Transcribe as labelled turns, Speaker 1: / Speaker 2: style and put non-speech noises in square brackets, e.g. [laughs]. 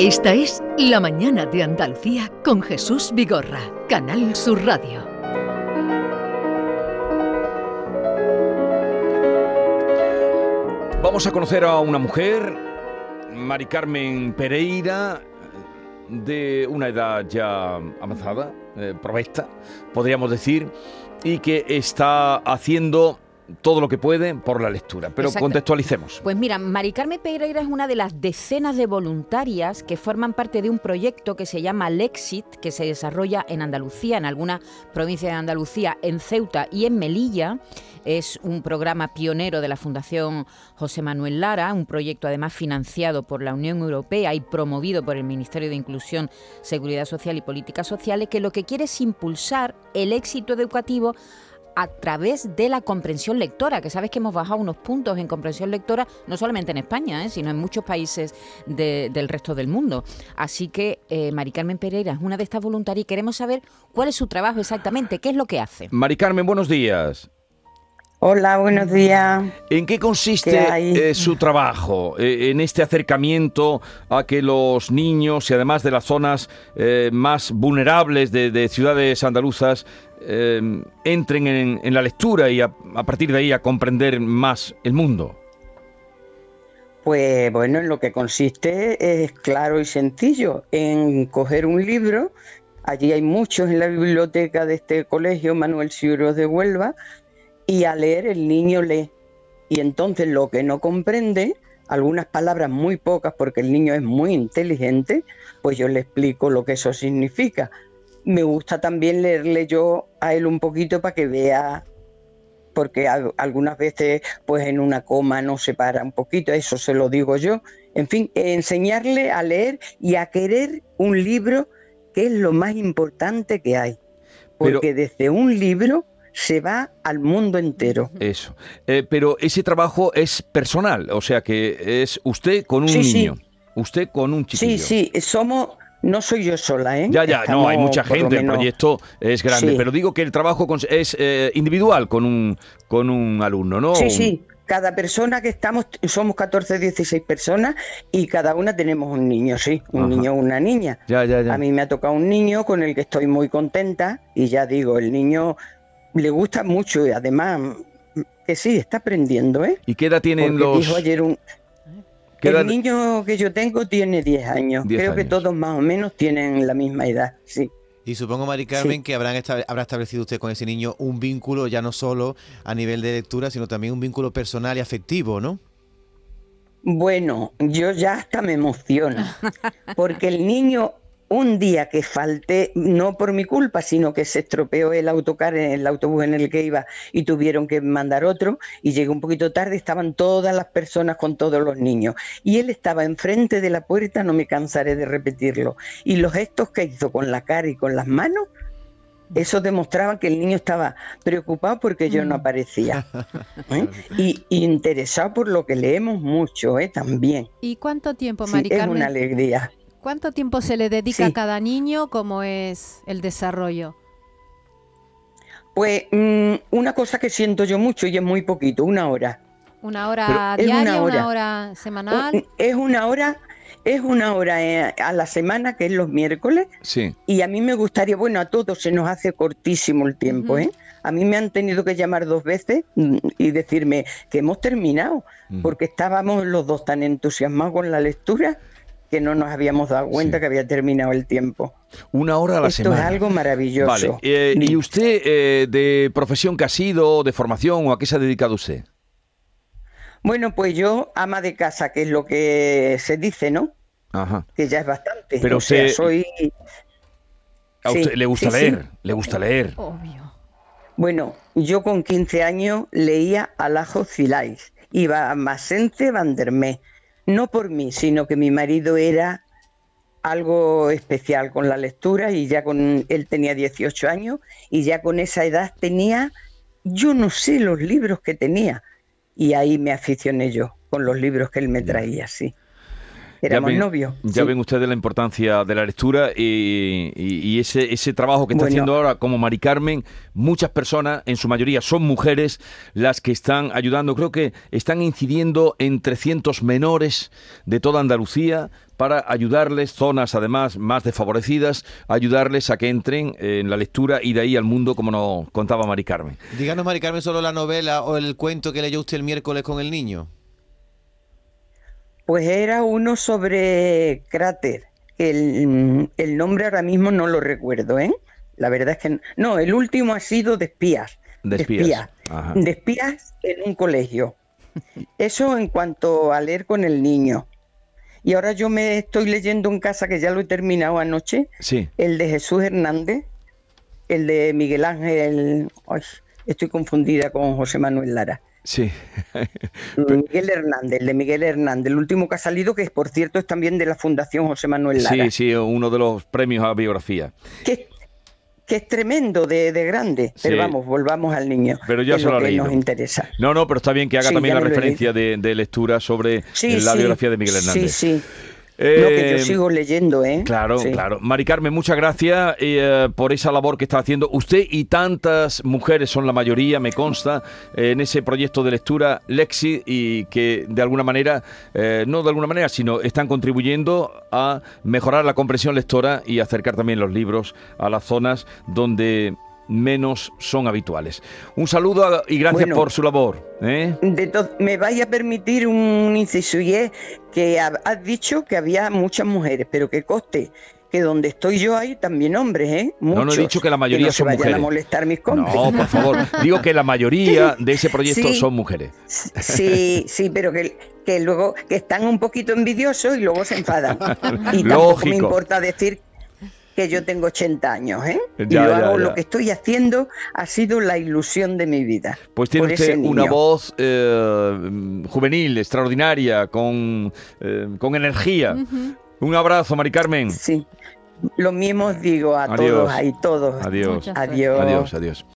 Speaker 1: Esta es La Mañana de Andalucía con Jesús Vigorra, Canal Sur Radio.
Speaker 2: Vamos a conocer a una mujer, Mari Carmen Pereira, de una edad ya avanzada, eh, podríamos decir, y que está haciendo todo lo que puede por la lectura. Pero contextualicemos.
Speaker 3: Pues mira, Mari Carmen Pereira es una de las decenas de voluntarias que forman parte de un proyecto que se llama Lexit, que se desarrolla en Andalucía, en algunas provincias de Andalucía, en Ceuta y en Melilla. Es un programa pionero de la Fundación José Manuel Lara, un proyecto además financiado por la Unión Europea y promovido por el Ministerio de Inclusión, Seguridad Social y Políticas Sociales, que lo que quiere es impulsar el éxito educativo a través de la comprensión lectora, que sabes que hemos bajado unos puntos en comprensión lectora, no solamente en España, ¿eh? sino en muchos países del resto del mundo. Así que eh, Mari Carmen Pereira es una de estas voluntarias y queremos saber cuál es su trabajo exactamente, qué es lo que hace.
Speaker 2: Mari Carmen, buenos días.
Speaker 4: Hola, buenos días.
Speaker 2: ¿En qué consiste eh, su trabajo eh, en este acercamiento a que los niños y además de las zonas eh, más vulnerables de, ciudades andaluzas entren en, la lectura y a, partir de ahí a comprender más el mundo?
Speaker 4: Pues bueno, en lo que consiste es claro y sencillo, en coger un libro, allí hay muchos en la biblioteca de este colegio, Manuel Ciuros de Huelva, y a leer el niño lee. Y entonces lo que no comprende, algunas palabras muy pocas porque el niño es muy inteligente, pues yo le explico lo que eso significa. Me gusta también leerle yo a él un poquito para que vea, porque algunas veces pues en una coma no se para un poquito, eso se lo digo yo. En fin, enseñarle a leer y a querer un libro que es lo más importante que hay. Porque desde un libro se va al mundo entero.
Speaker 2: Eso. Eh, pero ese trabajo es personal, o sea que es usted con un niño. Usted con un chiquillo.
Speaker 4: Sí, sí, somos... No soy yo sola, ¿eh?
Speaker 2: Ya, ya, no, hay mucha gente, el proyecto es grande, pero digo que el trabajo es eh, individual con un, con un alumno, ¿no?
Speaker 4: Sí, sí, cada persona que estamos, somos 14, 16 personas y cada una tenemos un niño, sí, un niño o una niña.
Speaker 2: Ya, ya, ya.
Speaker 4: A mí me ha tocado un niño con el que estoy muy contenta y ya digo, el niño le gusta mucho y además que sí, está aprendiendo, ¿eh?
Speaker 2: ¿Y qué edad tienen los...?
Speaker 4: Dijo ayer un... El niño que yo tengo tiene 10 años. Creo que todos más o menos tienen la misma edad, sí.
Speaker 5: Y supongo, Mari Carmen, que habrán habrá establecido usted con ese niño un vínculo ya no solo a nivel de lectura, sino también un vínculo personal y afectivo, ¿no?
Speaker 4: Bueno, yo ya hasta me emociono, porque el niño un día que falté, no por mi culpa, sino que se estropeó el autocar, en el autobús en el que iba y tuvieron que mandar otro y llegué un poquito tarde, estaban todas las personas con todos los niños y él estaba enfrente de la puerta, no me cansaré de repetirlo, y los gestos que hizo con la cara y con las manos, eso demostraba que el niño estaba preocupado porque yo no mm. aparecía [laughs] ¿eh? y, interesado por lo que leemos mucho ¿eh? también.
Speaker 6: ¿Y cuánto tiempo, Mari
Speaker 4: Es una alegría.
Speaker 6: ¿Cuánto tiempo se le dedica a cada niño? ¿Cómo es el desarrollo?
Speaker 4: Pues mm, una cosa que siento yo mucho y es muy poquito, una hora.
Speaker 6: ¿Una hora diaria, una hora. semanal?
Speaker 4: Es una hora, es una hora eh, a la semana, que es los miércoles.
Speaker 2: Sí.
Speaker 4: Y a mí me gustaría, bueno, a todos se nos hace cortísimo el tiempo, ¿eh? A mí me han tenido que llamar dos veces mm, y decirme que hemos terminado, porque estábamos los dos tan entusiasmados con la lectura que no nos habíamos dado cuenta que había terminado el tiempo.
Speaker 2: Una hora a la
Speaker 4: semana. Esto es algo maravilloso.
Speaker 2: Vale. Eh, ¿Y usted eh, de profesión que ha sido, de formación o a qué se ha dedicado usted?
Speaker 4: Bueno, pues yo ama de casa, que es lo que se dice, ¿no?
Speaker 2: Ajá.
Speaker 4: Que ya es bastante.
Speaker 2: Pero usted... soy... ¿A usted le gusta leer? ¿Le gusta leer?
Speaker 6: Obvio.
Speaker 4: Bueno, yo con 15 años leía Alajo Zilais, iba a Masente Vandermé no por mí, sino que mi marido era algo especial con la lectura y ya con él tenía 18 años y ya con esa edad tenía, yo no sé los libros que tenía y ahí me aficioné yo con los libros que él me traía, sí. Éramos novios.
Speaker 2: Ya ven ustedes la importancia de la lectura y, ese, ese trabajo que está haciendo ahora como Mari Carmen. Muchas personas, en su mayoría son mujeres, las que están ayudando. Creo que están incidiendo en 300 menores de toda Andalucía para ayudarles, zonas además más desfavorecidas, ayudarles a que entren en la lectura y de ahí al mundo, como nos contaba Mari Carmen.
Speaker 5: Díganos, Mari Carmen, solo la novela o el cuento que leyó usted el miércoles con el niño.
Speaker 4: Pues era uno sobre cráter. El, el nombre ahora mismo no lo recuerdo, ¿eh? La verdad es que no. el último ha sido de espías.
Speaker 2: De espías.
Speaker 4: De espías, en un colegio. Eso en cuanto a leer con el niño. Y ahora yo me estoy leyendo en casa, que ya lo he terminado anoche,
Speaker 2: sí.
Speaker 4: el de Jesús Hernández, el de Miguel Ángel, estoy confundida con José Manuel Lara.
Speaker 2: Sí.
Speaker 4: Miguel Hernández, de Miguel Hernández, el último que ha salido, que por cierto es también de la Fundación José Manuel Lara.
Speaker 2: Sí, sí, uno de los premios a la biografía.
Speaker 4: Que, que es tremendo de, grande. Pero vamos, volvamos al niño.
Speaker 2: Pero ya se lo,
Speaker 4: nos interesa.
Speaker 2: No, no, pero está bien que haga también la referencia de, lectura sobre la biografía de Miguel Hernández.
Speaker 4: Sí, sí. Eh, que yo sigo leyendo, ¿eh?
Speaker 2: Claro, claro. Mari Carmen, muchas gracias eh, por esa labor que está haciendo. Usted y tantas mujeres son la mayoría, me consta, en ese proyecto de lectura Lexi y que de alguna manera, eh, no de alguna manera, sino están contribuyendo a mejorar la comprensión lectora y acercar también los libros a las zonas donde menos son habituales. Un saludo y gracias por su labor. ¿eh?
Speaker 4: me vaya a permitir un inciso y es que has dicho que había muchas mujeres, pero que coste que donde estoy yo hay también hombres, ¿eh?
Speaker 2: no, no he dicho que la mayoría
Speaker 4: no
Speaker 2: son
Speaker 4: se
Speaker 2: mujeres.
Speaker 4: a molestar mis compis.
Speaker 2: No, por favor. [laughs] Digo que la mayoría de ese proyecto son mujeres.
Speaker 4: Sí, sí, pero que, que luego que están un poquito envidiosos y luego se enfadan. [laughs] Y
Speaker 2: tampoco
Speaker 4: me importa decir que yo tengo 80 años, ¿eh? y hago lo que estoy haciendo ha sido la ilusión de mi vida.
Speaker 2: Pues tiene usted una voz eh, juvenil, extraordinaria, con, eh, con energía. Un abrazo, Mari Carmen.
Speaker 4: Sí. Lo mismo digo a todos, y todos.
Speaker 2: Adiós.
Speaker 4: Adiós.
Speaker 2: Adiós, adiós.